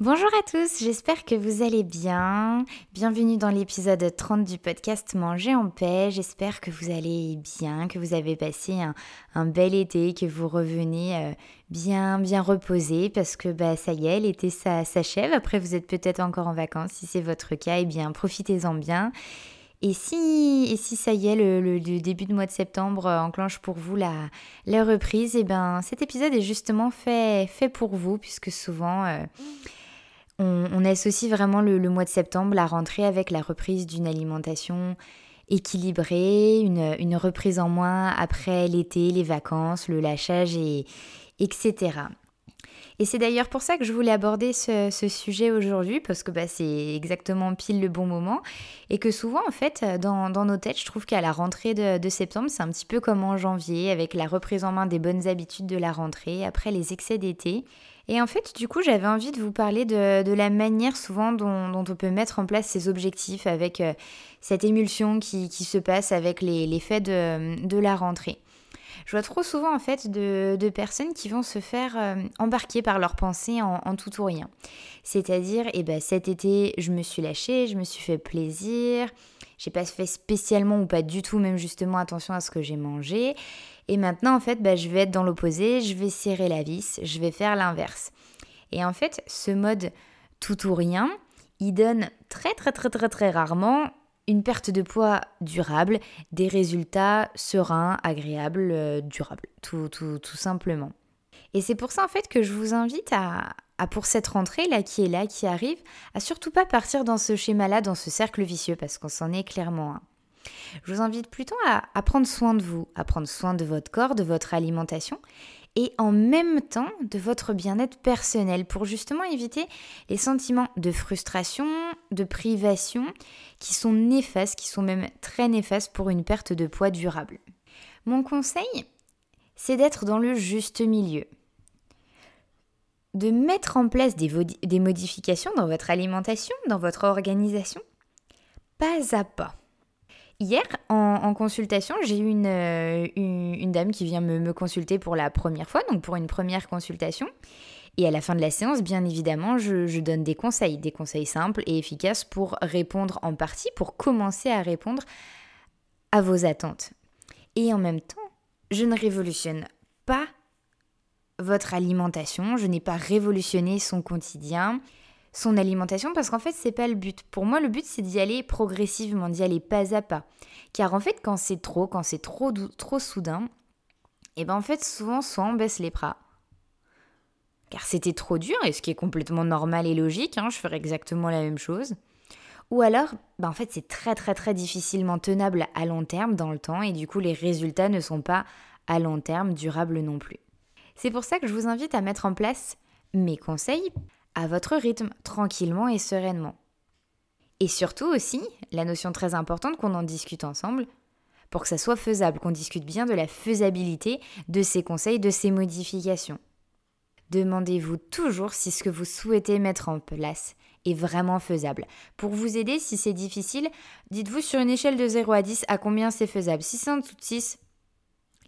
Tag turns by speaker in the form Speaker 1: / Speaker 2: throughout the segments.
Speaker 1: Bonjour à tous, j'espère que vous allez bien. Bienvenue dans l'épisode 30 du podcast Manger en paix. J'espère que vous allez bien, que vous avez passé un, bel été, que vous revenez euh, bien bien reposé parce que bah, ça y est, l'été s'achève. Après, vous êtes peut-être encore en vacances. Si c'est votre cas, eh bien profitez-en bien. Et si, et si ça y est, le, début de mois de septembre euh, enclenche pour vous la, la reprise, eh ben, cet épisode est justement fait, fait pour vous, puisque souvent, euh, on, associe vraiment le, mois de septembre, la rentrée, avec la reprise d'une alimentation équilibrée, une, reprise en moins après l'été, les vacances, le lâchage, et, etc. Et c'est d'ailleurs pour ça que je voulais aborder ce, sujet aujourd'hui, parce que bah, c'est exactement pile le bon moment, et que souvent, en fait, dans, nos têtes, je trouve qu'à la rentrée de, septembre, c'est un petit peu comme en janvier, avec la reprise en main des bonnes habitudes de la rentrée, après les excès d'été. Et en fait, du coup, j'avais envie de vous parler de, la manière souvent dont, on peut mettre en place ses objectifs avec euh, cette émulsion qui, se passe avec les, faits de, la rentrée. Je vois trop souvent en fait de, personnes qui vont se faire euh, embarquer par leurs pensées en, tout ou rien. C'est-à-dire, eh ben, cet été, je me suis lâchée, je me suis fait plaisir, j'ai pas fait spécialement ou pas du tout même justement attention à ce que j'ai mangé. Et maintenant, en fait, bah, je vais être dans l'opposé, je vais serrer la vis, je vais faire l'inverse. Et en fait, ce mode tout ou rien, il donne très très très très très rarement une perte de poids durable, des résultats sereins, agréables, euh, durables, tout, tout, tout simplement. Et c'est pour ça en fait que je vous invite à, à, pour cette rentrée là qui est là, qui arrive, à surtout pas partir dans ce schéma-là, dans ce cercle vicieux, parce qu'on s'en est clairement un. Je vous invite plutôt à, prendre soin de vous, à prendre soin de votre corps, de votre alimentation et en même temps de votre bien-être personnel pour justement éviter les sentiments de frustration, de privation qui sont néfastes, qui sont même très néfastes pour une perte de poids durable. Mon conseil, c'est d'être dans le juste milieu. De mettre en place des, modifications dans votre alimentation, dans votre organisation, pas à pas. Hier, en, consultation, j'ai eu euh, une, une, dame qui vient me, consulter pour la première fois, donc pour une première consultation. Et à la fin de la séance, bien évidemment, je, donne des conseils, des conseils simples et efficaces pour répondre en partie, pour commencer à répondre à vos attentes. Et en même temps, je ne révolutionne pas votre alimentation, je n'ai pas révolutionné son quotidien, son alimentation parce qu'en fait c'est pas le but. Pour moi le but c'est d'y aller progressivement, d'y aller pas à pas. Car en fait quand c'est trop, quand c'est trop soudain, et eh ben en fait souvent soit on baisse les bras. Car c'était trop dur et ce qui est complètement normal et logique, hein, je ferais exactement la même chose. Ou alors, ben en fait c'est très très très difficilement tenable à long terme dans le temps et du coup les résultats ne sont pas à long terme durables non plus. C'est pour ça que je vous invite à mettre en place mes conseils à votre rythme, tranquillement et sereinement. Et surtout aussi, la notion très importante qu'on en discute ensemble, pour que ça soit faisable, qu'on discute bien de la faisabilité de ces conseils, de ces modifications. Demandez-vous toujours si ce que vous souhaitez mettre en place est vraiment faisable. Pour vous aider, si c'est difficile, dites-vous sur une échelle de 0 à 10 à combien c'est faisable. Si c'est en dessous de 6,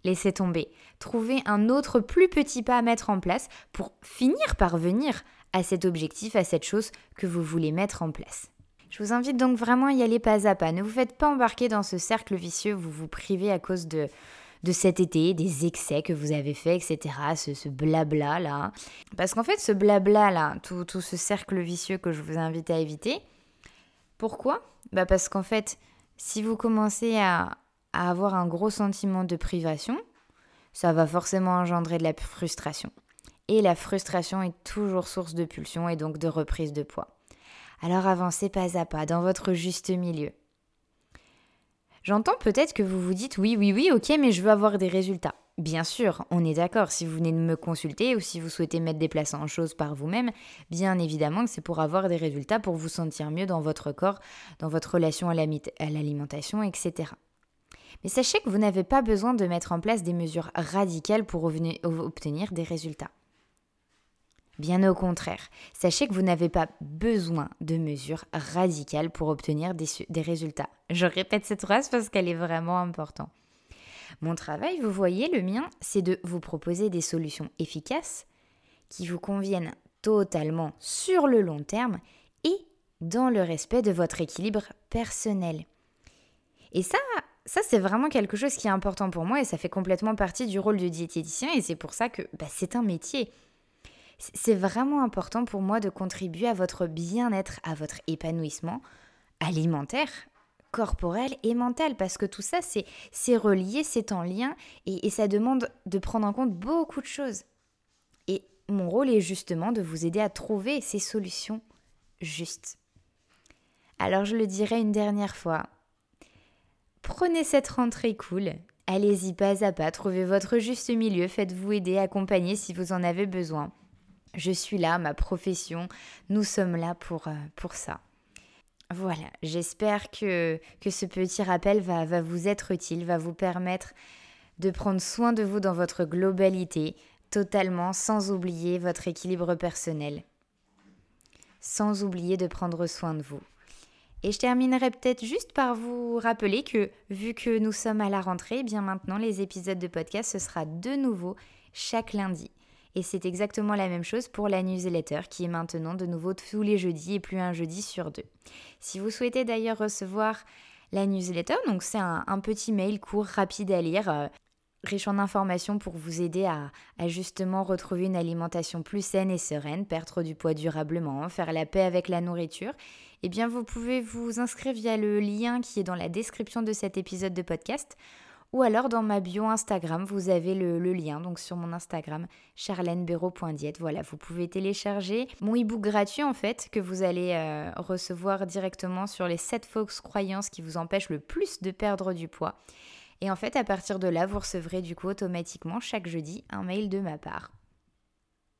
Speaker 1: laissez tomber. Trouvez un autre plus petit pas à mettre en place pour finir par venir à cet objectif, à cette chose que vous voulez mettre en place. Je vous invite donc vraiment à y aller pas à pas. Ne vous faites pas embarquer dans ce cercle vicieux où vous vous privez à cause de, de cet été, des excès que vous avez fait, etc. Ce, blabla là. Parce qu'en fait, ce blabla là, tout, tout, ce cercle vicieux que je vous invite à éviter, pourquoi? Bah Parce qu'en fait, si vous commencez à, à avoir un gros sentiment de privation, ça va forcément engendrer de la frustration et la frustration est toujours source de pulsion et donc de reprise de poids. Alors avancez pas à pas dans votre juste milieu. J'entends peut-être que vous vous dites oui, oui, oui, ok, mais je veux avoir des résultats. Bien sûr, on est d'accord, si vous venez de me consulter ou si vous souhaitez mettre des places en choses par vous-même, bien évidemment que c'est pour avoir des résultats, pour vous sentir mieux dans votre corps, dans votre relation à l'alimentation, etc. Mais sachez que vous n'avez pas besoin de mettre en place des mesures radicales pour obtenir des résultats. Bien au contraire, sachez que vous n'avez pas besoin de mesures radicales pour obtenir des, résultats. Je répète cette phrase parce qu'elle est vraiment importante. Mon travail, vous voyez, le mien, c'est de vous proposer des solutions efficaces qui vous conviennent totalement sur le long terme et dans le respect de votre équilibre personnel. Et ça, ça c'est vraiment quelque chose qui est important pour moi et ça fait complètement partie du rôle de diététicien et c'est pour ça que bah, c'est un métier. C'est vraiment important pour moi de contribuer à votre bien-être, à votre épanouissement alimentaire, corporel et mental, parce que tout ça, c'est relié, c'est en lien, et, ça demande de prendre en compte beaucoup de choses. Et mon rôle est justement de vous aider à trouver ces solutions justes. Alors je le dirai une dernière fois, prenez cette rentrée cool, allez-y pas à pas, trouvez votre juste milieu, faites-vous aider, accompagner si vous en avez besoin. Je suis là, ma profession, nous sommes là pour, euh, ça. Voilà, j'espère que, ce petit rappel va, va vous être utile, va vous permettre de prendre soin de vous dans votre globalité, totalement, sans oublier votre équilibre personnel, sans oublier de prendre soin de vous. Et je terminerai peut-être juste par vous rappeler que, vu que nous sommes à la rentrée, eh bien maintenant les épisodes de podcast, ce sera de nouveau chaque lundi. Et c'est exactement la même chose pour la newsletter qui est maintenant de nouveau tous les jeudis et plus un jeudi sur deux. Si vous souhaitez d'ailleurs recevoir la newsletter, donc c'est un, petit mail court, rapide à lire, euh, riche en informations pour vous aider à, à, justement retrouver une alimentation plus saine et sereine, perdre du poids durablement, faire la paix avec la nourriture, eh bien vous pouvez vous inscrire via le lien qui est dans la description de cet épisode de podcast ou alors dans ma bio Instagram, vous avez le, lien, donc sur mon Instagram, charlenebero.diète. Voilà, vous pouvez télécharger mon e-book gratuit en fait, que vous allez euh, recevoir directement sur les 7 fausses croyances qui vous empêchent le plus de perdre du poids. Et en fait, à partir de là, vous recevrez du coup automatiquement chaque jeudi un mail de ma part.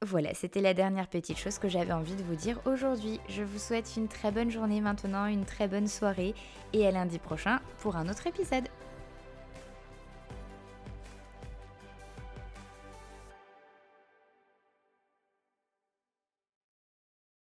Speaker 1: Voilà, c'était la dernière petite chose que j'avais envie de vous dire aujourd'hui. Je vous souhaite une très bonne journée maintenant, une très bonne soirée et à lundi prochain pour un autre épisode.